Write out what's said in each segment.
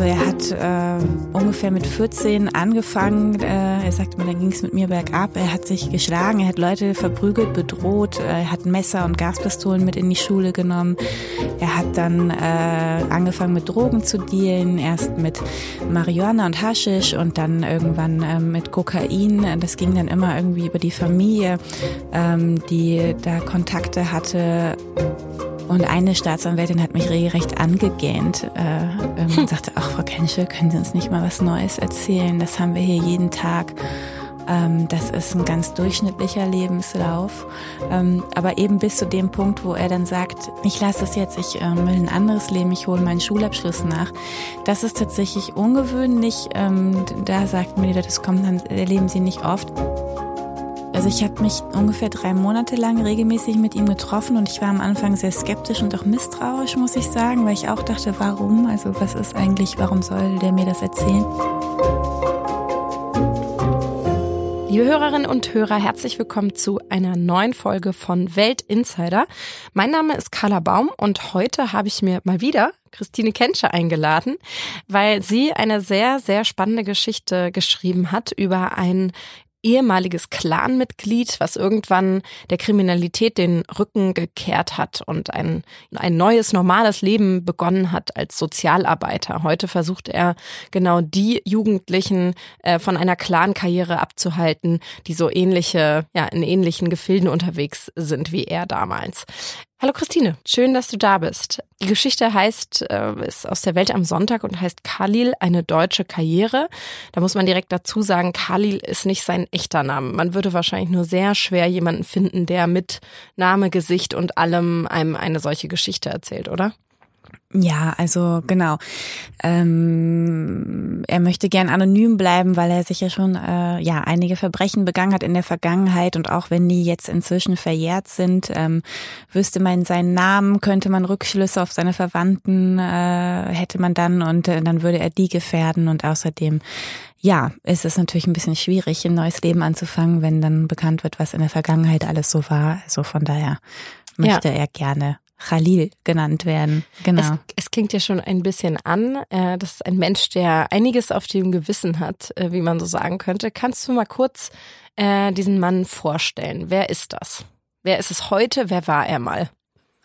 Also er hat äh, ungefähr mit 14 angefangen. Äh, er sagte mir, dann ging es mit mir bergab. Er hat sich geschlagen, er hat Leute verprügelt, bedroht. Äh, er hat Messer und Gaspistolen mit in die Schule genommen. Er hat dann äh, angefangen mit Drogen zu dealen. Erst mit Marihuana und Haschisch und dann irgendwann äh, mit Kokain. Das ging dann immer irgendwie über die Familie, ähm, die da Kontakte hatte. Und eine Staatsanwältin hat mich regelrecht angegähnt äh, und sagte, ach Frau Kenschel, können Sie uns nicht mal was Neues erzählen? Das haben wir hier jeden Tag. Ähm, das ist ein ganz durchschnittlicher Lebenslauf. Ähm, aber eben bis zu dem Punkt, wo er dann sagt, ich lasse es jetzt, ich ähm, will ein anderes Leben, ich hole meinen Schulabschluss nach. Das ist tatsächlich ungewöhnlich. Ähm, da sagt mir jeder, das kommt dann, erleben Sie nicht oft. Also ich habe mich ungefähr drei Monate lang regelmäßig mit ihm getroffen und ich war am Anfang sehr skeptisch und auch misstrauisch, muss ich sagen, weil ich auch dachte, warum? Also was ist eigentlich, warum soll der mir das erzählen? Liebe Hörerinnen und Hörer, herzlich willkommen zu einer neuen Folge von Welt Insider. Mein Name ist Carla Baum und heute habe ich mir mal wieder Christine Kensche eingeladen, weil sie eine sehr, sehr spannende Geschichte geschrieben hat über ein ehemaliges Clanmitglied, was irgendwann der Kriminalität den Rücken gekehrt hat und ein, ein neues, normales Leben begonnen hat als Sozialarbeiter. Heute versucht er genau die Jugendlichen äh, von einer Clan-Karriere abzuhalten, die so ähnliche, ja, in ähnlichen Gefilden unterwegs sind wie er damals. Hallo Christine, schön, dass du da bist. Die Geschichte heißt, äh, ist aus der Welt am Sonntag und heißt Khalil, eine deutsche Karriere. Da muss man direkt dazu sagen, Khalil ist nicht sein echter Name. Man würde wahrscheinlich nur sehr schwer jemanden finden, der mit Name, Gesicht und allem einem eine solche Geschichte erzählt, oder? Ja, also genau. Ähm, er möchte gern anonym bleiben, weil er sich ja schon äh, ja einige Verbrechen begangen hat in der Vergangenheit und auch wenn die jetzt inzwischen verjährt sind, ähm, wüsste man seinen Namen, könnte man Rückschlüsse auf seine Verwandten äh, hätte man dann und äh, dann würde er die gefährden und außerdem ja, ist es natürlich ein bisschen schwierig, ein neues Leben anzufangen, wenn dann bekannt wird, was in der Vergangenheit alles so war. Also von daher möchte ja. er gerne Khalil genannt werden. Genau. Es, es, klingt ja schon ein bisschen an. Äh, das ist ein Mensch, der einiges auf dem Gewissen hat, äh, wie man so sagen könnte. Kannst du mal kurz äh, diesen Mann vorstellen? Wer ist das? Wer ist es heute? Wer war er mal?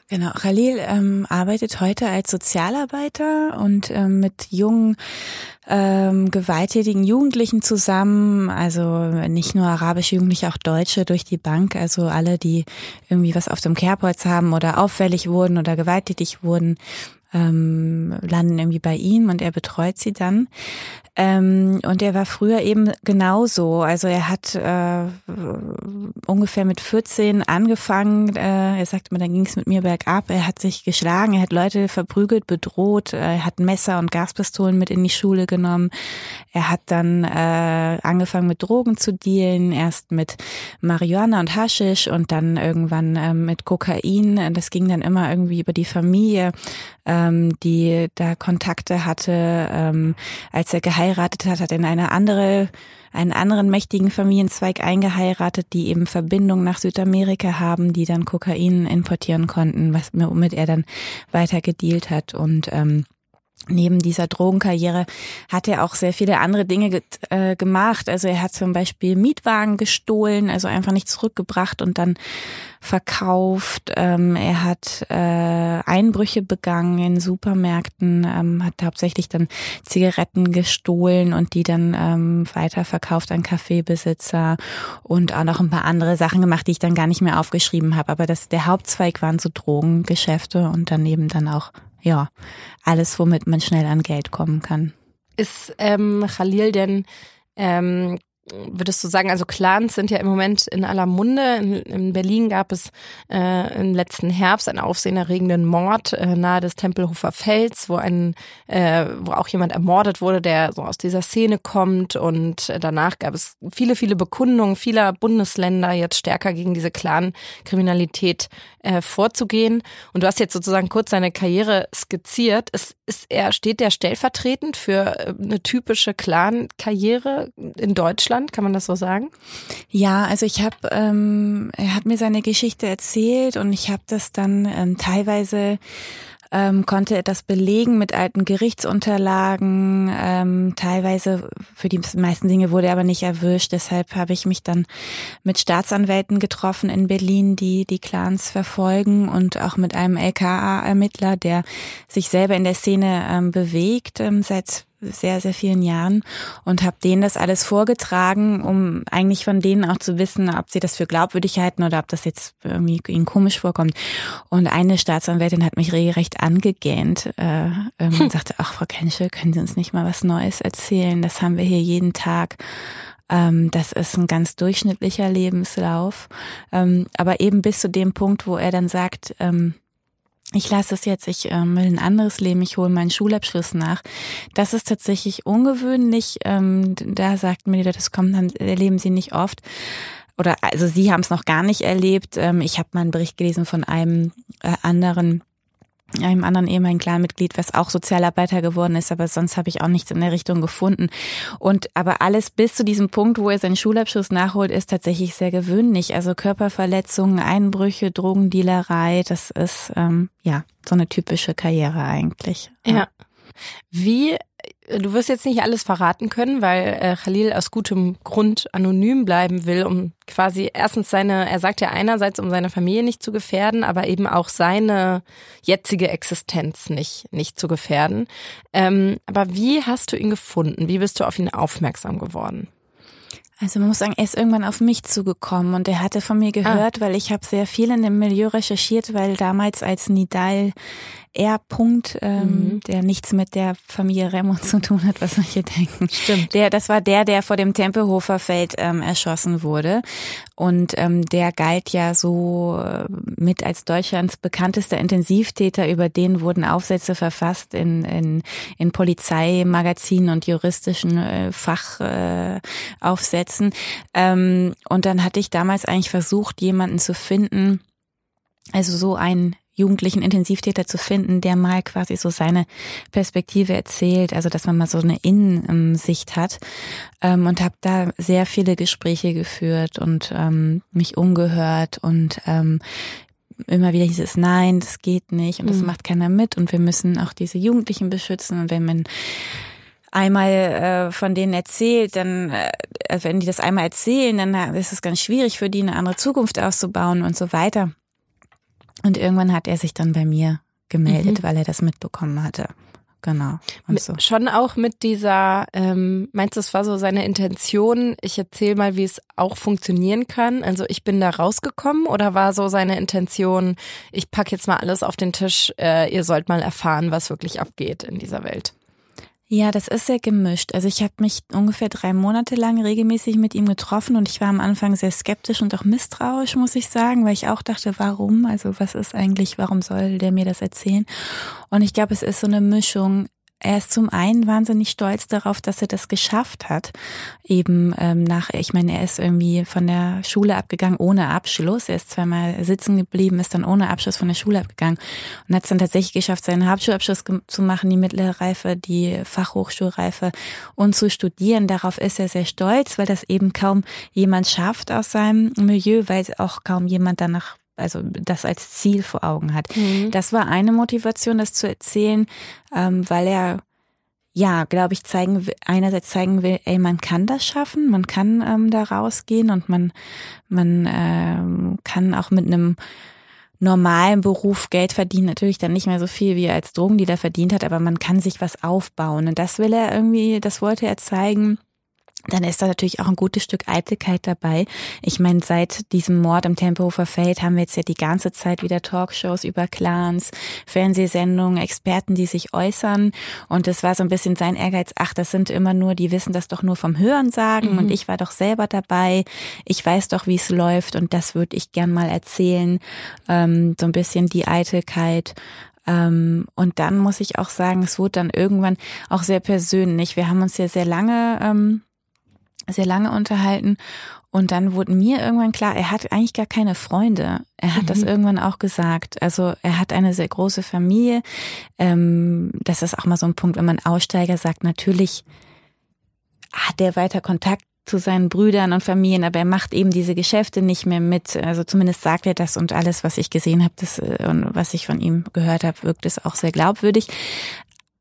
Genau, Khalil ähm, arbeitet heute als Sozialarbeiter und ähm, mit jungen, ähm, gewalttätigen Jugendlichen zusammen, also nicht nur arabische Jugendliche, auch Deutsche durch die Bank, also alle, die irgendwie was auf dem Kerbholz haben oder auffällig wurden oder gewalttätig wurden, ähm, landen irgendwie bei ihm und er betreut sie dann. Ähm, und er war früher eben genauso. Also er hat äh, ungefähr mit 14 angefangen. Äh, er sagte mir, dann ging es mit mir bergab. Er hat sich geschlagen, er hat Leute verprügelt, bedroht. Er hat Messer und Gaspistolen mit in die Schule genommen. Er hat dann äh, angefangen mit Drogen zu dealen. Erst mit Marihuana und Haschisch und dann irgendwann äh, mit Kokain. Das ging dann immer irgendwie über die Familie, ähm, die da Kontakte hatte. Ähm, als er geheiratet hat, hat in eine andere, einen anderen mächtigen Familienzweig eingeheiratet, die eben Verbindungen nach Südamerika haben, die dann Kokain importieren konnten, was womit er dann weiter gedealt hat und ähm, Neben dieser Drogenkarriere hat er auch sehr viele andere Dinge ge äh, gemacht. Also er hat zum Beispiel Mietwagen gestohlen, also einfach nicht zurückgebracht und dann verkauft. Ähm, er hat äh, Einbrüche begangen in Supermärkten, ähm, hat hauptsächlich dann Zigaretten gestohlen und die dann ähm, weiterverkauft an Kaffeebesitzer und auch noch ein paar andere Sachen gemacht, die ich dann gar nicht mehr aufgeschrieben habe. Aber das, der Hauptzweig waren so Drogengeschäfte und daneben dann auch ja, alles, womit man schnell an Geld kommen kann. Ist ähm, Khalil denn ähm, würdest du sagen, also Clans sind ja im Moment in aller Munde. In, in Berlin gab es äh, im letzten Herbst einen aufsehenerregenden Mord äh, nahe des Tempelhofer Felds, wo ein, äh, wo auch jemand ermordet wurde, der so aus dieser Szene kommt. Und danach gab es viele, viele Bekundungen vieler Bundesländer, jetzt stärker gegen diese Clan-Kriminalität äh, vorzugehen. Und du hast jetzt sozusagen kurz seine Karriere skizziert. Ist, ist er, steht der stellvertretend für äh, eine typische Clan-Karriere in Deutschland? Deutschland, kann man das so sagen? Ja, also ich habe, ähm, er hat mir seine Geschichte erzählt und ich habe das dann ähm, teilweise ähm, konnte das belegen mit alten Gerichtsunterlagen. Ähm, teilweise für die meisten Dinge wurde er aber nicht erwischt. Deshalb habe ich mich dann mit Staatsanwälten getroffen in Berlin, die die Clans verfolgen und auch mit einem LKA-Ermittler, der sich selber in der Szene ähm, bewegt ähm, seit sehr, sehr vielen Jahren und habe denen das alles vorgetragen, um eigentlich von denen auch zu wissen, ob sie das für glaubwürdig halten oder ob das jetzt irgendwie ihnen komisch vorkommt. Und eine Staatsanwältin hat mich regelrecht angegähnt äh, und sagte, ach Frau Kenschel, können Sie uns nicht mal was Neues erzählen? Das haben wir hier jeden Tag. Ähm, das ist ein ganz durchschnittlicher Lebenslauf. Ähm, aber eben bis zu dem Punkt, wo er dann sagt, ähm, ich lasse es jetzt, ich ähm, will ein anderes Leben, ich hole meinen Schulabschluss nach. Das ist tatsächlich ungewöhnlich. Ähm, da sagt mir, das kommt dann, erleben sie nicht oft. Oder also sie haben es noch gar nicht erlebt. Ähm, ich habe mal einen Bericht gelesen von einem äh, anderen einem anderen ehemaligen Clanmitglied, was auch Sozialarbeiter geworden ist, aber sonst habe ich auch nichts in der Richtung gefunden. Und aber alles bis zu diesem Punkt, wo er seinen Schulabschluss nachholt, ist tatsächlich sehr gewöhnlich. Also Körperverletzungen, Einbrüche, Drogendealerei, das ist ähm, ja so eine typische Karriere eigentlich. Ja. Wie du wirst jetzt nicht alles verraten können, weil äh, Khalil aus gutem Grund anonym bleiben will, um quasi erstens seine, er sagt ja einerseits, um seine Familie nicht zu gefährden, aber eben auch seine jetzige Existenz nicht, nicht zu gefährden. Ähm, aber wie hast du ihn gefunden? Wie bist du auf ihn aufmerksam geworden? Also man muss sagen, er ist irgendwann auf mich zugekommen und er hatte von mir gehört, ah. weil ich habe sehr viel in dem Milieu recherchiert, weil damals als Nidal R. Punkt, ähm, mhm. der nichts mit der Familie Remo zu tun hat, was manche denken. Stimmt. Der, das war der, der vor dem Tempelhofer Feld ähm, erschossen wurde. Und ähm, der galt ja so äh, mit als Deutschlands bekanntester Intensivtäter. Über den wurden Aufsätze verfasst in, in, in Polizeimagazinen und juristischen äh, Fachaufsätzen. Äh, ähm, und dann hatte ich damals eigentlich versucht, jemanden zu finden, also so ein jugendlichen Intensivtäter zu finden, der mal quasi so seine Perspektive erzählt, also dass man mal so eine Innensicht hat ähm, und habe da sehr viele Gespräche geführt und ähm, mich umgehört und ähm, immer wieder hieß es, nein, das geht nicht und das mhm. macht keiner mit und wir müssen auch diese Jugendlichen beschützen und wenn man einmal äh, von denen erzählt, dann, äh, wenn die das einmal erzählen, dann äh, ist es ganz schwierig für die eine andere Zukunft auszubauen und so weiter. Und irgendwann hat er sich dann bei mir gemeldet, mhm. weil er das mitbekommen hatte. Genau. Und so. Schon auch mit dieser, ähm, meinst du, es war so seine Intention, ich erzähle mal, wie es auch funktionieren kann? Also ich bin da rausgekommen oder war so seine Intention, ich packe jetzt mal alles auf den Tisch, äh, ihr sollt mal erfahren, was wirklich abgeht in dieser Welt? Ja, das ist sehr gemischt. Also ich habe mich ungefähr drei Monate lang regelmäßig mit ihm getroffen und ich war am Anfang sehr skeptisch und auch misstrauisch, muss ich sagen, weil ich auch dachte, warum? Also was ist eigentlich, warum soll der mir das erzählen? Und ich glaube, es ist so eine Mischung er ist zum einen wahnsinnig stolz darauf, dass er das geschafft hat. Eben ähm, nach, ich meine, er ist irgendwie von der Schule abgegangen ohne Abschluss. Er ist zweimal sitzen geblieben, ist dann ohne Abschluss von der Schule abgegangen und hat es dann tatsächlich geschafft, seinen Hauptschulabschluss zu machen, die mittlere Reife, die Fachhochschulreife und zu studieren. Darauf ist er sehr stolz, weil das eben kaum jemand schafft aus seinem Milieu, weil auch kaum jemand danach also das als Ziel vor Augen hat. Mhm. Das war eine Motivation, das zu erzählen, ähm, weil er ja, glaube ich, zeigen einerseits zeigen will, ey, man kann das schaffen, man kann ähm, da rausgehen und man man ähm, kann auch mit einem normalen Beruf Geld verdienen, natürlich dann nicht mehr so viel, wie er als Drogendealer verdient hat, aber man kann sich was aufbauen und das will er irgendwie, das wollte er zeigen dann ist da natürlich auch ein gutes Stück Eitelkeit dabei. Ich meine, seit diesem Mord im Tempelhofer Feld haben wir jetzt ja die ganze Zeit wieder Talkshows über Clans, Fernsehsendungen, Experten, die sich äußern. Und es war so ein bisschen sein Ehrgeiz, ach, das sind immer nur, die wissen das doch nur vom Hören sagen mhm. und ich war doch selber dabei. Ich weiß doch, wie es läuft und das würde ich gern mal erzählen. Ähm, so ein bisschen die Eitelkeit. Ähm, und dann muss ich auch sagen, es wurde dann irgendwann auch sehr persönlich. Wir haben uns ja sehr lange ähm, sehr lange unterhalten und dann wurde mir irgendwann klar, er hat eigentlich gar keine Freunde. Er hat mhm. das irgendwann auch gesagt. Also er hat eine sehr große Familie. Ähm, das ist auch mal so ein Punkt, wenn man Aussteiger sagt, natürlich hat er weiter Kontakt zu seinen Brüdern und Familien, aber er macht eben diese Geschäfte nicht mehr mit. Also zumindest sagt er das und alles, was ich gesehen habe, das äh, und was ich von ihm gehört habe, wirkt es auch sehr glaubwürdig.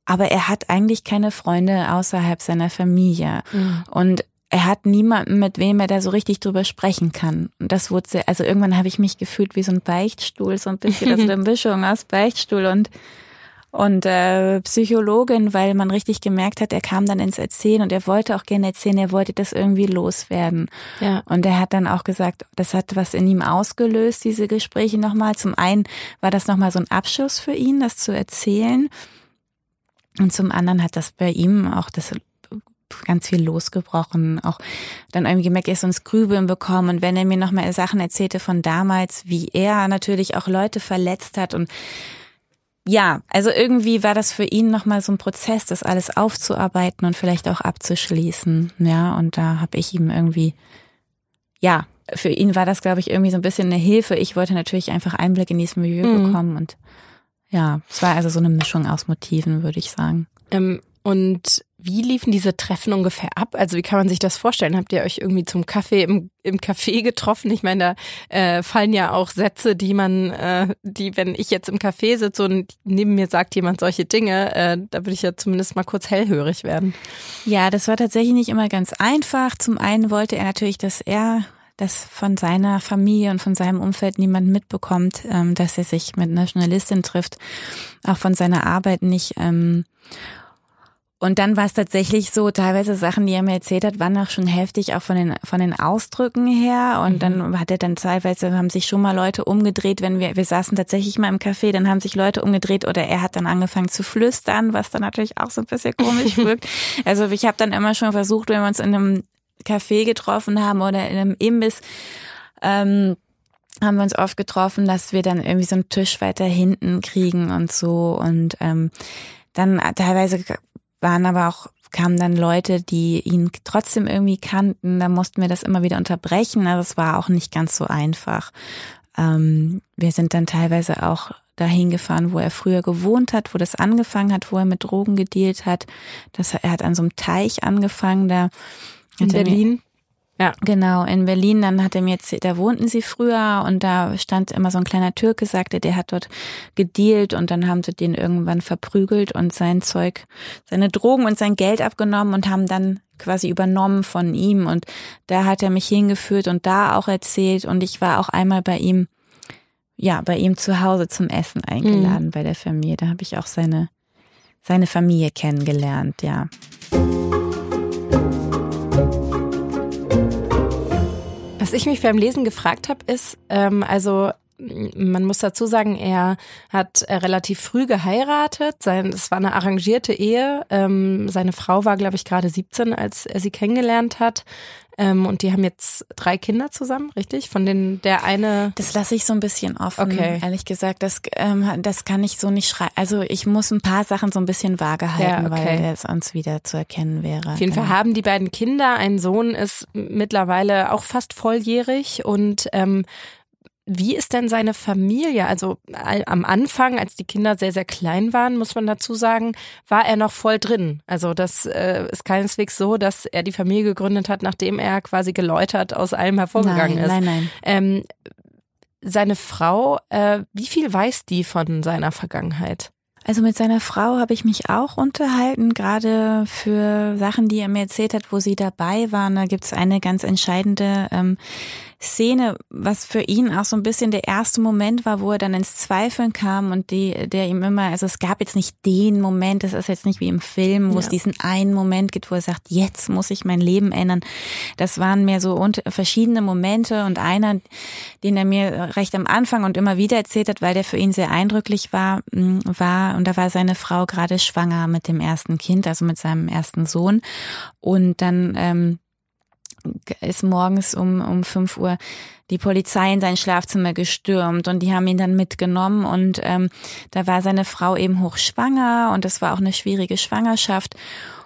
Aber er hat eigentlich keine Freunde außerhalb seiner Familie. Mhm. Und er hat niemanden, mit wem er da so richtig drüber sprechen kann. Und das wurde sehr, also irgendwann habe ich mich gefühlt wie so ein Beichtstuhl, so ein bisschen, also eine Mischung aus Beichtstuhl und und äh, Psychologin, weil man richtig gemerkt hat, er kam dann ins Erzählen und er wollte auch gerne erzählen, er wollte das irgendwie loswerden. Ja. Und er hat dann auch gesagt, das hat was in ihm ausgelöst, diese Gespräche nochmal. Zum einen war das nochmal so ein Abschluss für ihn, das zu erzählen. Und zum anderen hat das bei ihm auch das ganz viel losgebrochen, auch dann irgendwie gemerkt, er ist uns Grübeln bekommen und wenn er mir nochmal Sachen erzählte von damals, wie er natürlich auch Leute verletzt hat und ja, also irgendwie war das für ihn nochmal so ein Prozess, das alles aufzuarbeiten und vielleicht auch abzuschließen. Ja, und da habe ich ihm irgendwie, ja, für ihn war das, glaube ich, irgendwie so ein bisschen eine Hilfe. Ich wollte natürlich einfach Einblick in dieses Milieu mhm. bekommen und ja, es war also so eine Mischung aus Motiven, würde ich sagen. Ähm, und wie liefen diese Treffen ungefähr ab? Also wie kann man sich das vorstellen? Habt ihr euch irgendwie zum Kaffee im, im Café getroffen? Ich meine, da äh, fallen ja auch Sätze, die man, äh, die, wenn ich jetzt im Café sitze und neben mir sagt jemand solche Dinge, äh, da würde ich ja zumindest mal kurz hellhörig werden. Ja, das war tatsächlich nicht immer ganz einfach. Zum einen wollte er natürlich, dass er dass von seiner Familie und von seinem Umfeld niemand mitbekommt, ähm, dass er sich mit einer Journalistin trifft, auch von seiner Arbeit nicht. Ähm, und dann war es tatsächlich so, teilweise Sachen, die er mir erzählt hat, waren auch schon heftig, auch von den, von den Ausdrücken her. Und mhm. dann hat er dann teilweise, haben sich schon mal Leute umgedreht, wenn wir, wir saßen tatsächlich mal im Café, dann haben sich Leute umgedreht oder er hat dann angefangen zu flüstern, was dann natürlich auch so ein bisschen komisch wirkt. Also ich habe dann immer schon versucht, wenn wir uns in einem Café getroffen haben oder in einem Imbiss, ähm, haben wir uns oft getroffen, dass wir dann irgendwie so einen Tisch weiter hinten kriegen und so. Und ähm, dann teilweise waren aber auch kamen dann Leute, die ihn trotzdem irgendwie kannten. Da mussten wir das immer wieder unterbrechen. Also es war auch nicht ganz so einfach. Ähm, wir sind dann teilweise auch dahin gefahren, wo er früher gewohnt hat, wo das angefangen hat, wo er mit Drogen gedealt hat. Das, er hat an so einem Teich angefangen, da in Berlin. Ja. Genau, in Berlin, dann hat er mir jetzt, da wohnten sie früher und da stand immer so ein kleiner Türke, sagte, der hat dort gedealt und dann haben sie den irgendwann verprügelt und sein Zeug, seine Drogen und sein Geld abgenommen und haben dann quasi übernommen von ihm und da hat er mich hingeführt und da auch erzählt und ich war auch einmal bei ihm, ja, bei ihm zu Hause zum Essen eingeladen mhm. bei der Familie. Da habe ich auch seine, seine Familie kennengelernt, ja. Was ich mich beim Lesen gefragt habe, ist, ähm, also man muss dazu sagen, er hat äh, relativ früh geheiratet. Es war eine arrangierte Ehe. Ähm, seine Frau war, glaube ich, gerade 17, als er sie kennengelernt hat. Ähm, und die haben jetzt drei Kinder zusammen, richtig? Von denen der eine. Das lasse ich so ein bisschen offen, okay. ehrlich gesagt. Das, ähm, das kann ich so nicht schreiben. Also ich muss ein paar Sachen so ein bisschen vage halten, ja, okay. weil der sonst wieder zu erkennen wäre. Auf jeden genau. Fall haben die beiden Kinder. Ein Sohn ist mittlerweile auch fast volljährig und ähm, wie ist denn seine Familie? Also am Anfang, als die Kinder sehr, sehr klein waren, muss man dazu sagen, war er noch voll drin. Also das äh, ist keineswegs so, dass er die Familie gegründet hat, nachdem er quasi geläutert aus allem hervorgegangen nein, ist. Nein, nein. Ähm, seine Frau, äh, wie viel weiß die von seiner Vergangenheit? Also mit seiner Frau habe ich mich auch unterhalten, gerade für Sachen, die er mir erzählt hat, wo sie dabei waren. Da gibt es eine ganz entscheidende ähm, Szene, was für ihn auch so ein bisschen der erste Moment war, wo er dann ins Zweifeln kam und die, der ihm immer, also es gab jetzt nicht den Moment, das ist jetzt nicht wie im Film, wo ja. es diesen einen Moment gibt, wo er sagt, jetzt muss ich mein Leben ändern. Das waren mehr so verschiedene Momente und einer, den er mir recht am Anfang und immer wieder erzählt hat, weil der für ihn sehr eindrücklich war, mm, war, und da war seine Frau gerade schwanger mit dem ersten Kind, also mit seinem ersten Sohn. Und dann ähm, ist morgens um, um fünf Uhr die Polizei in sein Schlafzimmer gestürmt und die haben ihn dann mitgenommen und ähm, da war seine Frau eben hochschwanger und das war auch eine schwierige Schwangerschaft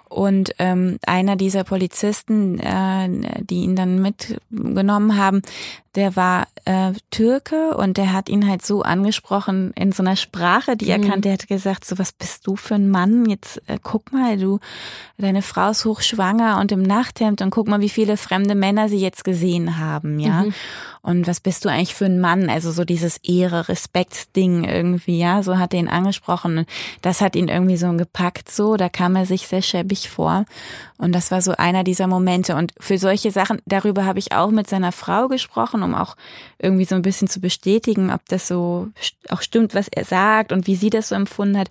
und ähm, einer dieser Polizisten, äh, die ihn dann mitgenommen haben, der war äh, Türke und der hat ihn halt so angesprochen in so einer Sprache, die er mhm. kannte. Der hat gesagt, so was bist du für ein Mann? Jetzt äh, guck mal, du, deine Frau ist hochschwanger und im Nachthemd und guck mal, wie viele fremde Männer sie jetzt gesehen haben, ja. Mhm. Und was bist du eigentlich für ein Mann? Also so dieses Ehre, Respekt-Ding irgendwie, ja. So hat er ihn angesprochen. Und das hat ihn irgendwie so gepackt, so. Da kam er sich sehr schäbig vor. Und das war so einer dieser Momente. Und für solche Sachen, darüber habe ich auch mit seiner Frau gesprochen, um auch irgendwie so ein bisschen zu bestätigen, ob das so auch stimmt, was er sagt und wie sie das so empfunden hat.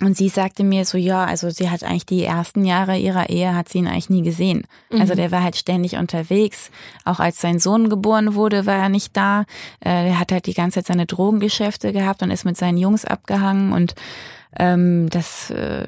Und sie sagte mir so, ja, also sie hat eigentlich die ersten Jahre ihrer Ehe hat sie ihn eigentlich nie gesehen. Also mhm. Also der war halt ständig unterwegs. Auch als sein Sohn geboren wurde, war er nicht da. Äh, er hat halt die ganze Zeit seine Drogengeschäfte gehabt und ist mit seinen Jungs abgehangen und ähm, das, äh,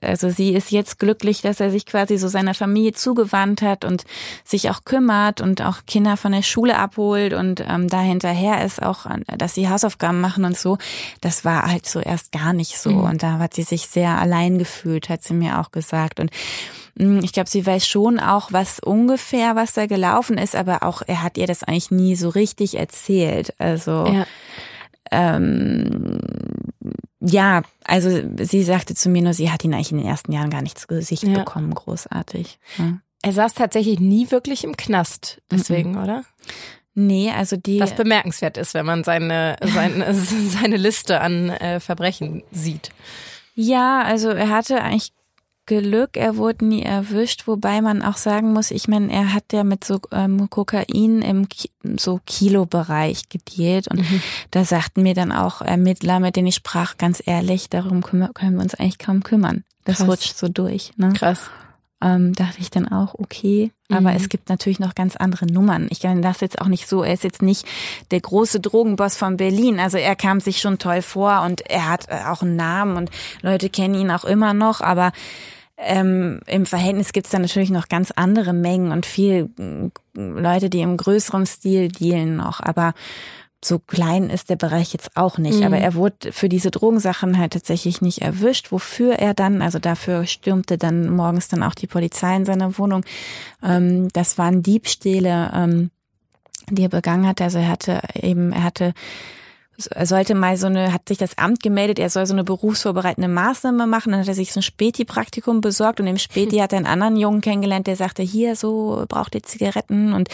also sie ist jetzt glücklich, dass er sich quasi so seiner Familie zugewandt hat und sich auch kümmert und auch Kinder von der Schule abholt und ähm, da hinterher ist auch, dass sie Hausaufgaben machen und so. Das war halt so erst gar nicht so mhm. und da hat sie sich sehr allein gefühlt, hat sie mir auch gesagt und mm, ich glaube, sie weiß schon auch, was ungefähr, was da gelaufen ist, aber auch er hat ihr das eigentlich nie so richtig erzählt. Also ja. Ähm, ja, also sie sagte zu mir nur, sie hat ihn eigentlich in den ersten Jahren gar nicht zu Gesicht ja. bekommen, großartig. Ja. Er saß tatsächlich nie wirklich im Knast, deswegen, mhm. oder? Nee, also die. Was bemerkenswert ist, wenn man seine, seine, seine Liste an äh, Verbrechen sieht. Ja, also er hatte eigentlich Glück, er wurde nie erwischt, wobei man auch sagen muss, ich meine, er hat ja mit so ähm, Kokain im Ki so Kilobereich gedealt und mhm. da sagten mir dann auch Ermittler, mit denen ich sprach, ganz ehrlich, darum können wir uns eigentlich kaum kümmern. Das Krass. rutscht so durch. Ne? Krass. Ähm, dachte ich dann auch, okay. Aber mhm. es gibt natürlich noch ganz andere Nummern. Ich kann das jetzt auch nicht so, er ist jetzt nicht der große Drogenboss von Berlin. Also er kam sich schon toll vor und er hat äh, auch einen Namen und Leute kennen ihn auch immer noch, aber ähm, Im Verhältnis gibt's da natürlich noch ganz andere Mengen und viel äh, Leute, die im größeren Stil dealen noch. Aber so klein ist der Bereich jetzt auch nicht. Mhm. Aber er wurde für diese Drogensachen halt tatsächlich nicht erwischt. Wofür er dann, also dafür stürmte dann morgens dann auch die Polizei in seiner Wohnung. Ähm, das waren Diebstähle, ähm, die er begangen hatte. Also er hatte eben, er hatte sollte mal so eine, hat sich das Amt gemeldet, er soll so eine berufsvorbereitende Maßnahme machen. Dann hat er sich so ein Späti-Praktikum besorgt und im Späti hat er einen anderen Jungen kennengelernt, der sagte, hier, so, braucht ihr Zigaretten und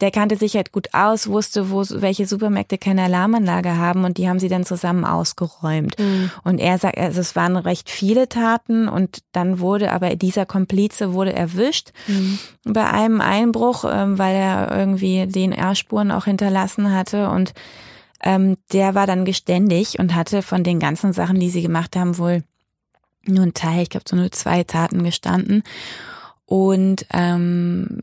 der kannte sich halt gut aus, wusste, wo, welche Supermärkte keine Alarmanlage haben und die haben sie dann zusammen ausgeräumt. Mhm. Und er sagt, also es waren recht viele Taten und dann wurde aber dieser Komplize wurde erwischt mhm. bei einem Einbruch, ähm, weil er irgendwie DNA-Spuren auch hinterlassen hatte und ähm, der war dann geständig und hatte von den ganzen Sachen, die sie gemacht haben, wohl nur ein Teil, ich glaube so nur zwei Taten gestanden. Und ähm,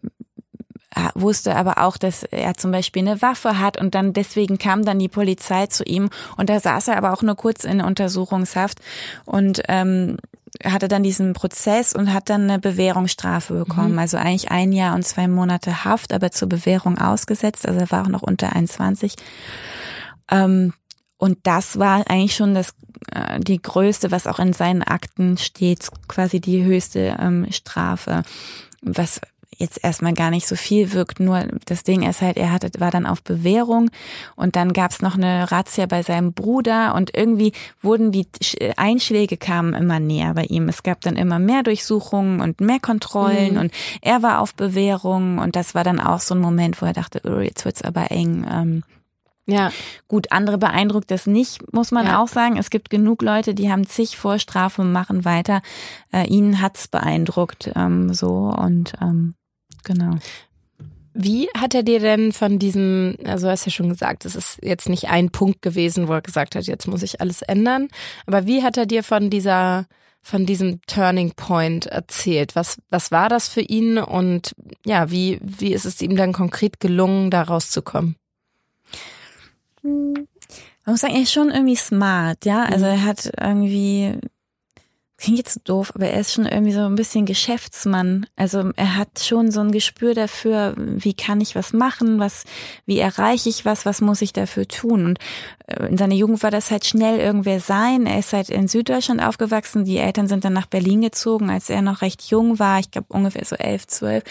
wusste aber auch, dass er zum Beispiel eine Waffe hat und dann deswegen kam dann die Polizei zu ihm und da saß er aber auch nur kurz in Untersuchungshaft und ähm, hatte dann diesen Prozess und hat dann eine Bewährungsstrafe bekommen. Mhm. Also eigentlich ein Jahr und zwei Monate Haft, aber zur Bewährung ausgesetzt. Also er war auch noch unter 21. Ähm, und das war eigentlich schon das äh, die größte, was auch in seinen Akten steht, quasi die höchste ähm, Strafe. Was jetzt erstmal gar nicht so viel wirkt, nur das Ding ist halt, er hatte, war dann auf Bewährung und dann gab's noch eine Razzia bei seinem Bruder und irgendwie wurden die Einschläge kamen immer näher bei ihm. Es gab dann immer mehr Durchsuchungen und mehr Kontrollen mhm. und er war auf Bewährung und das war dann auch so ein Moment, wo er dachte, oh, jetzt wird's aber eng. Ähm, ja. Gut, andere beeindruckt das nicht, muss man ja. auch sagen. Es gibt genug Leute, die haben zig Vorstrafen und machen weiter. Äh, ihnen hat's beeindruckt, ähm, so und ähm, genau. Wie hat er dir denn von diesem, also hast ja schon gesagt, es ist jetzt nicht ein Punkt gewesen, wo er gesagt hat, jetzt muss ich alles ändern. Aber wie hat er dir von dieser, von diesem Turning Point erzählt? Was, was war das für ihn und ja, wie, wie ist es ihm dann konkret gelungen, da rauszukommen? Man muss sagen, er ist schon irgendwie smart, ja. Also mhm. er hat irgendwie, klingt jetzt doof, aber er ist schon irgendwie so ein bisschen Geschäftsmann. Also er hat schon so ein Gespür dafür, wie kann ich was machen, was, wie erreiche ich was, was muss ich dafür tun. Und äh, in seiner Jugend war das halt schnell irgendwer sein. Er ist halt in Süddeutschland aufgewachsen. Die Eltern sind dann nach Berlin gezogen, als er noch recht jung war. Ich glaube ungefähr so elf, zwölf.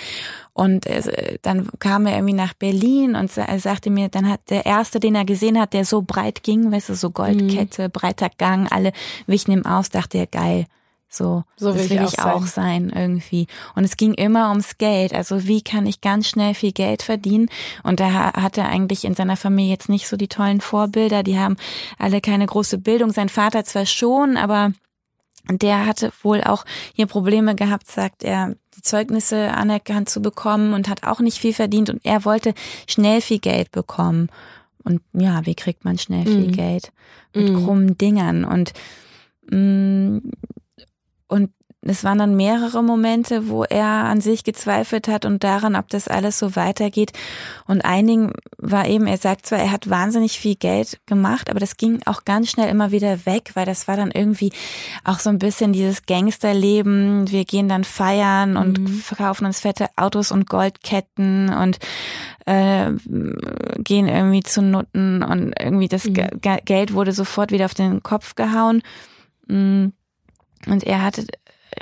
Und äh, dann kam er irgendwie nach Berlin und er sagte mir, dann hat der erste, den er gesehen hat, der so breit ging, weißt du, so Goldkette, mhm. breiter Gang, alle wichen ihm aus, dachte er, geil. So, so will das will ich, auch, sein. sein. irgendwie. Und es ging immer ums Geld. Also wie kann ich ganz schnell viel Geld verdienen? Und da hat er eigentlich in seiner Familie jetzt nicht so die tollen Vorbilder. Die haben alle keine große Bildung. Sein Vater zwar schon, aber der hatte wohl auch hier Probleme gehabt, sagt er, die Zeugnisse anerkannt zu bekommen und hat auch nicht viel verdient und er wollte schnell viel Geld bekommen. Und ja, wie kriegt man schnell viel mhm. Geld? Mit mhm. krummen Dingern und mm, und es waren dann mehrere Momente, wo er an sich gezweifelt hat und daran, ob das alles so weitergeht. Und einigen war eben, er sagt zwar, er hat wahnsinnig viel Geld gemacht, aber das ging auch ganz schnell immer wieder weg, weil das war dann irgendwie auch so ein bisschen dieses Gangsterleben. Wir gehen dann feiern und mhm. verkaufen uns fette Autos und Goldketten und äh, gehen irgendwie zu Nutten und irgendwie das mhm. Geld wurde sofort wieder auf den Kopf gehauen. Mhm. Und er hatte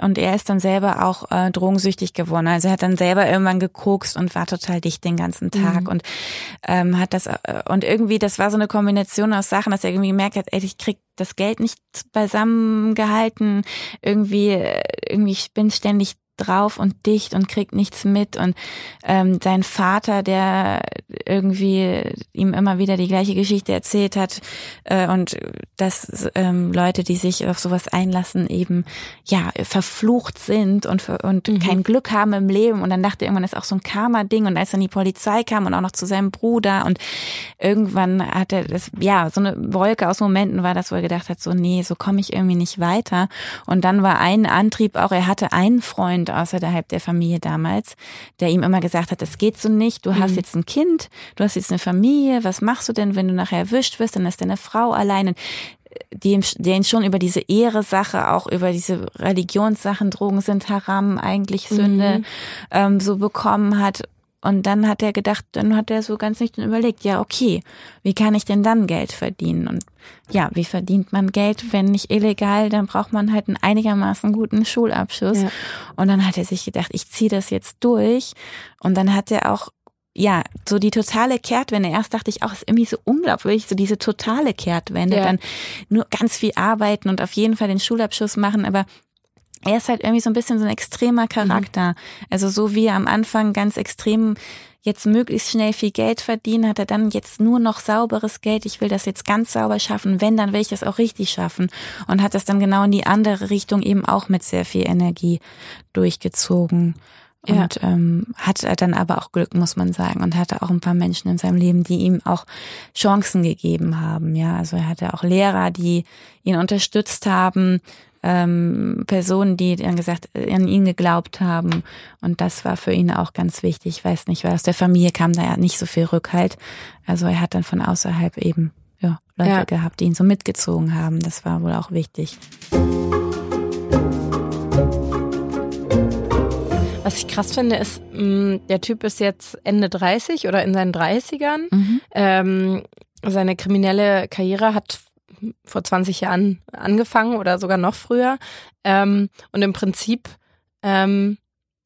und er ist dann selber auch äh, drogensüchtig geworden. Also er hat dann selber irgendwann gekokst und war total dicht den ganzen Tag mhm. und ähm, hat das äh, und irgendwie das war so eine Kombination aus Sachen, dass er irgendwie gemerkt hat, ey, ich krieg das Geld nicht beisammen gehalten. Irgendwie irgendwie ich bin ständig drauf und dicht und kriegt nichts mit und ähm, sein Vater, der irgendwie ihm immer wieder die gleiche Geschichte erzählt hat äh, und dass ähm, Leute, die sich auf sowas einlassen, eben ja verflucht sind und und mhm. kein Glück haben im Leben und dann dachte irgendwann ist auch so ein Karma-Ding und als dann die Polizei kam und auch noch zu seinem Bruder und irgendwann hat er das ja so eine Wolke aus Momenten war das, wo er gedacht hat so nee so komme ich irgendwie nicht weiter und dann war ein Antrieb auch er hatte einen Freund außerhalb der Familie damals, der ihm immer gesagt hat, das geht so nicht, du hast mhm. jetzt ein Kind, du hast jetzt eine Familie, was machst du denn, wenn du nachher erwischt wirst, dann ist deine Frau alleine die, der ihn schon über diese Ehre-Sache, auch über diese Religionssachen, Drogen sind Haram, eigentlich Sünde, mhm. ähm, so bekommen hat. Und dann hat er gedacht, dann hat er so ganz nicht überlegt, ja, okay, wie kann ich denn dann Geld verdienen? Und ja, wie verdient man Geld, wenn nicht illegal, dann braucht man halt einen einigermaßen guten Schulabschluss. Ja. Und dann hat er sich gedacht, ich ziehe das jetzt durch. Und dann hat er auch ja, so die totale Kehrtwende. Erst dachte ich auch, es ist irgendwie so unglaublich, so diese totale Kehrtwende. Ja. Dann nur ganz viel arbeiten und auf jeden Fall den Schulabschluss machen, aber er ist halt irgendwie so ein bisschen so ein extremer Charakter. Mhm. Also so wie er am Anfang ganz extrem jetzt möglichst schnell viel Geld verdienen, hat er dann jetzt nur noch sauberes Geld. Ich will das jetzt ganz sauber schaffen. Wenn, dann will ich das auch richtig schaffen. Und hat das dann genau in die andere Richtung eben auch mit sehr viel Energie durchgezogen. Und ja. ähm, hatte dann aber auch Glück, muss man sagen, und hatte auch ein paar Menschen in seinem Leben, die ihm auch Chancen gegeben haben. Ja, also er hatte auch Lehrer, die ihn unterstützt haben, ähm, Personen, die dann gesagt, an ihn geglaubt haben. Und das war für ihn auch ganz wichtig. Ich weiß nicht, weil aus der Familie kam da ja nicht so viel Rückhalt. Also er hat dann von außerhalb eben ja, Leute ja. gehabt, die ihn so mitgezogen haben. Das war wohl auch wichtig. Was ich krass finde, ist, mh, der Typ ist jetzt Ende 30 oder in seinen 30ern. Mhm. Ähm, seine kriminelle Karriere hat vor 20 Jahren angefangen oder sogar noch früher. Ähm, und im Prinzip ähm,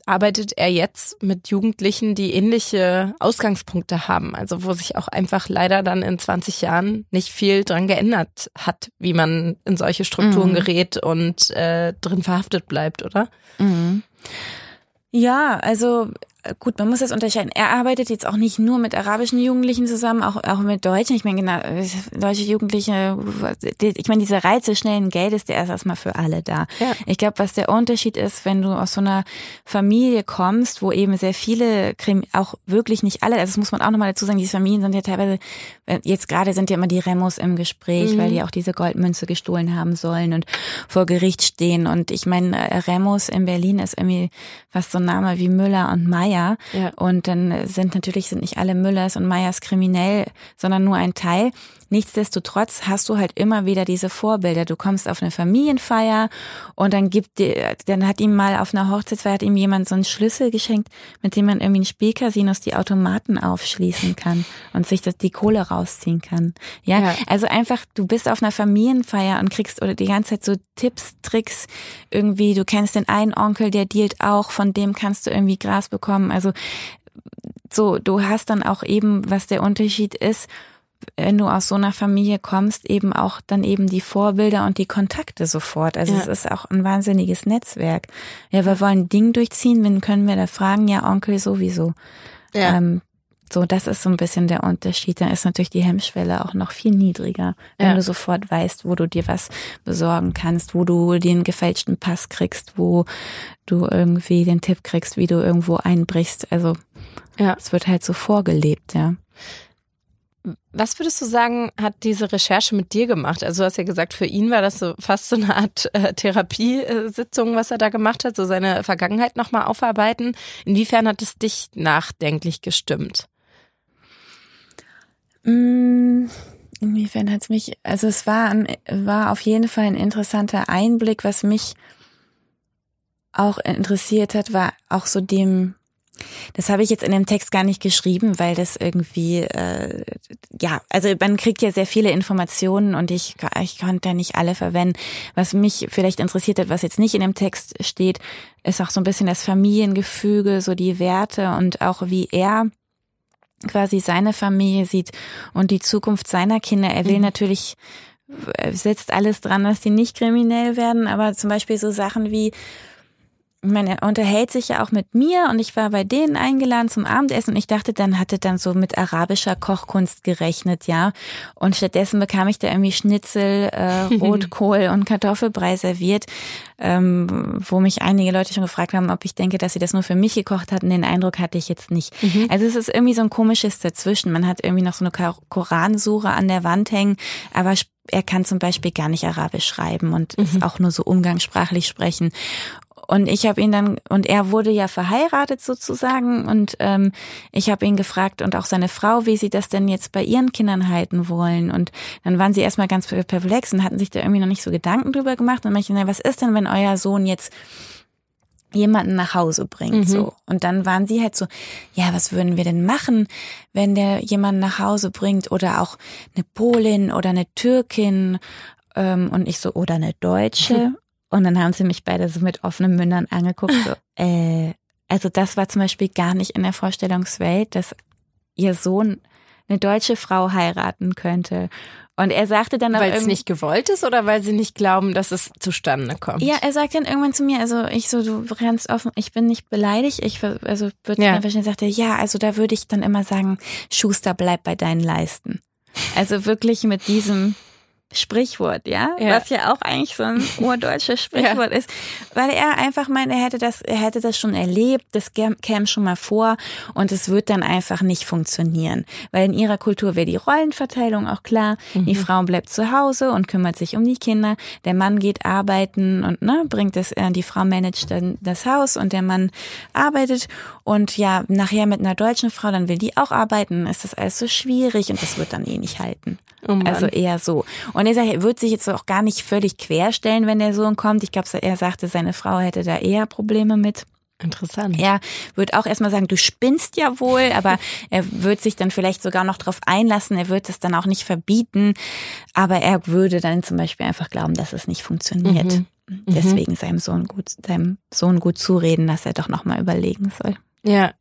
arbeitet er jetzt mit Jugendlichen, die ähnliche Ausgangspunkte haben. Also wo sich auch einfach leider dann in 20 Jahren nicht viel dran geändert hat, wie man in solche Strukturen mhm. gerät und äh, drin verhaftet bleibt, oder? Mhm. Ja, also gut, man muss das unterscheiden. Er arbeitet jetzt auch nicht nur mit arabischen Jugendlichen zusammen, auch, auch mit Deutschen. Ich meine, genau, deutsche Jugendliche, ich meine, dieser Reiz des schnellen Geldes, der ist erstmal für alle da. Ja. Ich glaube, was der Unterschied ist, wenn du aus so einer Familie kommst, wo eben sehr viele, auch wirklich nicht alle, also das muss man auch nochmal dazu sagen, diese Familien sind ja teilweise, jetzt gerade sind ja immer die Remos im Gespräch, mhm. weil die auch diese Goldmünze gestohlen haben sollen und vor Gericht stehen. Und ich meine, Remos in Berlin ist irgendwie fast so ein Name wie Müller und Meier Meier. Ja. Und dann sind natürlich sind nicht alle Müllers und Meyers kriminell, sondern nur ein Teil. Nichtsdestotrotz hast du halt immer wieder diese Vorbilder. Du kommst auf eine Familienfeier und dann gibt dir, dann hat ihm mal auf einer Hochzeitsfeier hat ihm jemand so einen Schlüssel geschenkt, mit dem man irgendwie in Spielcasinos die Automaten aufschließen kann und sich das, die Kohle rausziehen kann. Ja? ja, also einfach, du bist auf einer Familienfeier und kriegst oder die ganze Zeit so Tipps, Tricks irgendwie. Du kennst den einen Onkel, der dealt auch, von dem kannst du irgendwie Gras bekommen. Also so, du hast dann auch eben, was der Unterschied ist, wenn du aus so einer Familie kommst, eben auch dann eben die Vorbilder und die Kontakte sofort. Also ja. es ist auch ein wahnsinniges Netzwerk. Ja, wir wollen Ding durchziehen, wen können wir da fragen? Ja, Onkel sowieso. Ja. Ähm, so, das ist so ein bisschen der Unterschied. Dann ist natürlich die Hemmschwelle auch noch viel niedriger, wenn ja. du sofort weißt, wo du dir was besorgen kannst, wo du den gefälschten Pass kriegst, wo du irgendwie den Tipp kriegst, wie du irgendwo einbrichst. Also ja. es wird halt so vorgelebt, ja. Was würdest du sagen, hat diese Recherche mit dir gemacht? Also du hast ja gesagt, für ihn war das so fast so eine Art äh, Therapiesitzung, was er da gemacht hat, so seine Vergangenheit nochmal aufarbeiten. Inwiefern hat es dich nachdenklich gestimmt? Mm, inwiefern hat es mich, also es war, war auf jeden Fall ein interessanter Einblick, was mich auch interessiert hat, war auch so dem, das habe ich jetzt in dem Text gar nicht geschrieben, weil das irgendwie, äh, ja, also man kriegt ja sehr viele Informationen und ich, ich konnte ja nicht alle verwenden. Was mich vielleicht interessiert hat, was jetzt nicht in dem Text steht, ist auch so ein bisschen das Familiengefüge, so die Werte und auch wie er quasi seine Familie sieht und die Zukunft seiner Kinder. Er will mhm. natürlich, setzt alles dran, dass die nicht kriminell werden, aber zum Beispiel so Sachen wie, ich meine, er unterhält sich ja auch mit mir und ich war bei denen eingeladen zum Abendessen und ich dachte, dann hatte dann so mit arabischer Kochkunst gerechnet, ja. Und stattdessen bekam ich da irgendwie Schnitzel, äh, Rotkohl und Kartoffelbrei serviert, ähm, wo mich einige Leute schon gefragt haben, ob ich denke, dass sie das nur für mich gekocht hatten. Den Eindruck hatte ich jetzt nicht. Mhm. Also es ist irgendwie so ein komisches dazwischen. Man hat irgendwie noch so eine Koransure an der Wand hängen, aber er kann zum Beispiel gar nicht Arabisch schreiben und mhm. ist auch nur so umgangssprachlich sprechen. Und ich habe ihn dann, und er wurde ja verheiratet sozusagen, und ähm, ich habe ihn gefragt und auch seine Frau, wie sie das denn jetzt bei ihren Kindern halten wollen. Und dann waren sie erstmal ganz perplex und hatten sich da irgendwie noch nicht so Gedanken drüber gemacht. Und ich, na, was ist denn, wenn euer Sohn jetzt jemanden nach Hause bringt, mhm. so. Und dann waren sie halt so, ja, was würden wir denn machen, wenn der jemanden nach Hause bringt oder auch eine Polin oder eine Türkin ähm, und ich so, oder eine Deutsche. Und dann haben sie mich beide so mit offenen Mündern angeguckt. So, äh, also das war zum Beispiel gar nicht in der Vorstellungswelt, dass ihr Sohn eine deutsche Frau heiraten könnte. Und er sagte dann Weil es nicht gewollt ist oder weil sie nicht glauben, dass es zustande kommt? Ja, er sagt dann irgendwann zu mir, also ich so, du rennst offen, ich bin nicht beleidigt, ich also würde ja. verstehen, sagt er, ja, also da würde ich dann immer sagen, Schuster, bleib bei deinen Leisten. Also wirklich mit diesem Sprichwort, ja? ja? Was ja auch eigentlich so ein urdeutsches Sprichwort ja. ist. Weil er einfach meint, er hätte das, er hätte das schon erlebt, das käme schon mal vor und es wird dann einfach nicht funktionieren. Weil in ihrer Kultur wäre die Rollenverteilung auch klar. Mhm. Die Frau bleibt zu Hause und kümmert sich um die Kinder. Der Mann geht arbeiten und ne, bringt das, äh, die Frau managt dann das Haus und der Mann arbeitet. Und ja, nachher mit einer deutschen Frau, dann will die auch arbeiten, ist das alles so schwierig und das wird dann eh nicht halten. Oh also eher so. Und er sagt, er wird sich jetzt auch gar nicht völlig querstellen, wenn der Sohn kommt. Ich glaube, er sagte, seine Frau hätte da eher Probleme mit. Interessant. Er wird auch erstmal sagen, du spinnst ja wohl, aber er wird sich dann vielleicht sogar noch darauf einlassen. Er wird es dann auch nicht verbieten, aber er würde dann zum Beispiel einfach glauben, dass es nicht funktioniert. Mhm. mhm. Deswegen seinem Sohn gut, seinem Sohn gut zureden, dass er doch nochmal überlegen soll. Ja.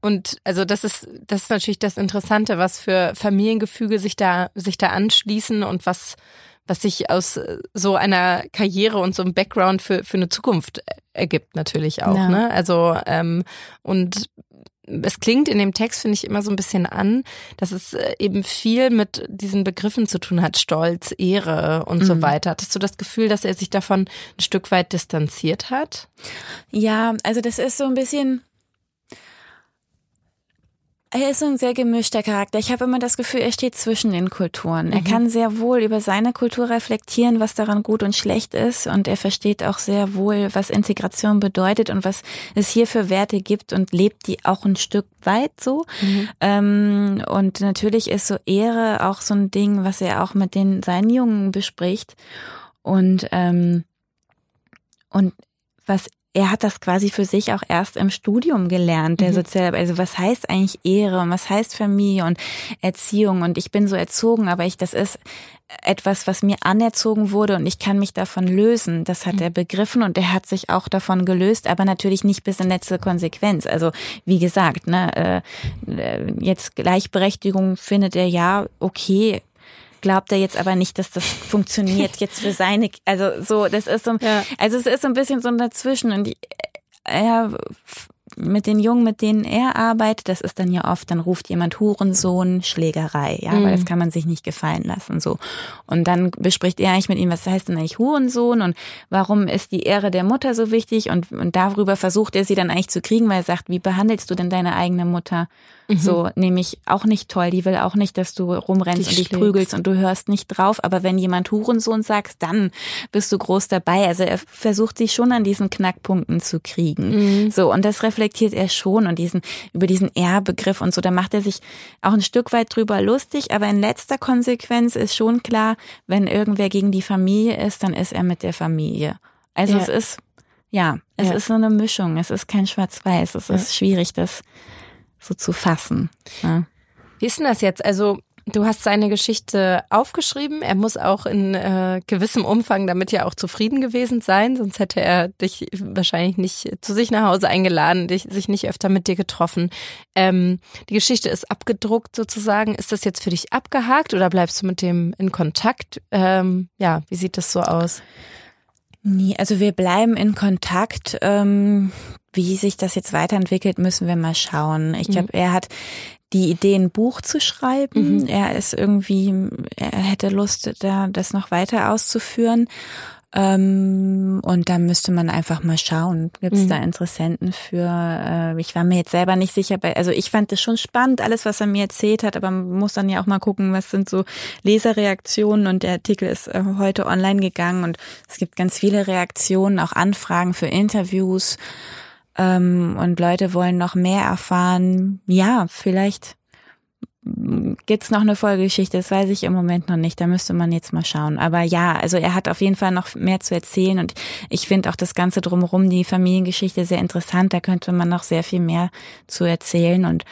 Und also das ist das ist natürlich das Interessante, was für Familiengefüge sich da sich da anschließen und was was sich aus äh, so einer Karriere und so einem Background für für eine Zukunft ergibt natürlich auch. Ja. Ne? Also ähm, und es klingt in dem Text, finde ich, immer so ein bisschen an, dass es äh, eben viel mit diesen Begriffen zu tun hat, Stolz, Ehre und mhm. so weiter. Hattest du das Gefühl, dass er sich davon ein Stück weit distanziert hat? Ja, also das ist so ein bisschen, er ist ein sehr gemischter Charakter. Ich habe immer das Gefühl, er steht zwischen den Kulturen. Mhm. Er kann sehr wohl über seine Kultur reflektieren, was daran gut und schlecht ist. Und er versteht auch sehr wohl, was Integration bedeutet und was es hier für Werte gibt und lebt die auch ein Stück weit so. Mhm. Ähm, und natürlich ist so Ehre auch so ein Ding, was er auch mit den seinen Jungen bespricht. Und, ähm, und was er hat das quasi für sich auch erst im Studium gelernt, der mhm. Sozial, also was heißt eigentlich Ehre und was heißt Familie und Erziehung und ich bin so erzogen, aber ich, das ist etwas, was mir anerzogen wurde und ich kann mich davon lösen. Das hat mhm. er begriffen und er hat sich auch davon gelöst, aber natürlich nicht bis in letzte Konsequenz. Also wie gesagt, ne, äh, jetzt Gleichberechtigung findet er ja okay, glaubt er jetzt aber nicht, dass das funktioniert jetzt für seine, also so, das ist so, ja. also es ist so ein bisschen so dazwischen und er mit den Jungen, mit denen er arbeitet, das ist dann ja oft, dann ruft jemand Hurensohn, Schlägerei, ja, mhm. weil das kann man sich nicht gefallen lassen, so. Und dann bespricht er eigentlich mit ihm, was heißt denn eigentlich Hurensohn und warum ist die Ehre der Mutter so wichtig und, und darüber versucht er sie dann eigentlich zu kriegen, weil er sagt, wie behandelst du denn deine eigene Mutter? Mhm. So, nämlich auch nicht toll, die will auch nicht, dass du rumrennst die und dich prügelst und du hörst nicht drauf, aber wenn jemand Hurensohn sagt, dann bist du groß dabei. Also er versucht sich schon an diesen Knackpunkten zu kriegen. Mhm. So, und das reflektiert er schon und diesen, über diesen R-Begriff und so, da macht er sich auch ein Stück weit drüber lustig, aber in letzter Konsequenz ist schon klar, wenn irgendwer gegen die Familie ist, dann ist er mit der Familie. Also ja. es ist, ja, es ja. ist so eine Mischung. Es ist kein Schwarz-Weiß. Es ja. ist schwierig, das so zu fassen. Ja. Wie ist denn das jetzt? Also Du hast seine Geschichte aufgeschrieben. Er muss auch in äh, gewissem Umfang damit ja auch zufrieden gewesen sein, sonst hätte er dich wahrscheinlich nicht zu sich nach Hause eingeladen, dich, sich nicht öfter mit dir getroffen. Ähm, die Geschichte ist abgedruckt sozusagen. Ist das jetzt für dich abgehakt oder bleibst du mit dem in Kontakt? Ähm, ja, wie sieht das so aus? Nee, also wir bleiben in Kontakt. Ähm, wie sich das jetzt weiterentwickelt, müssen wir mal schauen. Ich glaube, mhm. er hat die Idee, ein Buch zu schreiben. Mhm. Er ist irgendwie, er hätte Lust, da das noch weiter auszuführen. Ähm, und da müsste man einfach mal schauen, gibt es mhm. da Interessenten für. Äh, ich war mir jetzt selber nicht sicher, bei, also ich fand das schon spannend, alles, was er mir erzählt hat, aber man muss dann ja auch mal gucken, was sind so Leserreaktionen und der Artikel ist äh, heute online gegangen und es gibt ganz viele Reaktionen, auch Anfragen für Interviews ähm, und Leute wollen noch mehr erfahren. Ja, vielleicht gibt's noch eine Folgegeschichte, das weiß ich im Moment noch nicht, da müsste man jetzt mal schauen. Aber ja, also er hat auf jeden Fall noch mehr zu erzählen und ich finde auch das Ganze drumherum, die Familiengeschichte sehr interessant, da könnte man noch sehr viel mehr zu erzählen und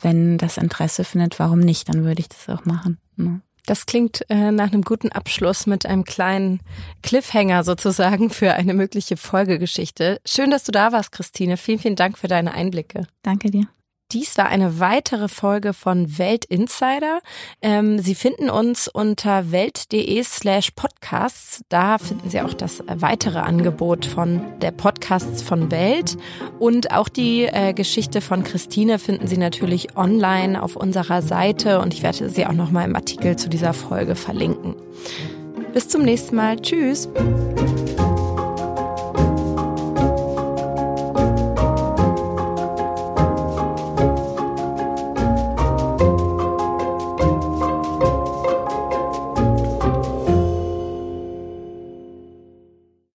wenn das Interesse findet, warum nicht, dann würde ich das auch machen. Ne? Das klingt äh, nach einem guten Abschluss mit einem kleinen Cliffhanger sozusagen für eine mögliche Folgegeschichte. Schön, dass du da warst, Christine. Vielen, vielen Dank für deine Einblicke. Danke dir. Dies war eine weitere Folge von Welt Insider. Ähm, Sie finden uns unter welt.de slash podcasts. Da finden Sie auch das weitere Angebot von der Podcasts von Welt. Und auch die äh, Geschichte von Christine finden Sie natürlich online auf unserer Seite. Und ich werde sie auch nochmal im Artikel zu dieser Folge verlinken. Bis zum nächsten Mal. Tschüss.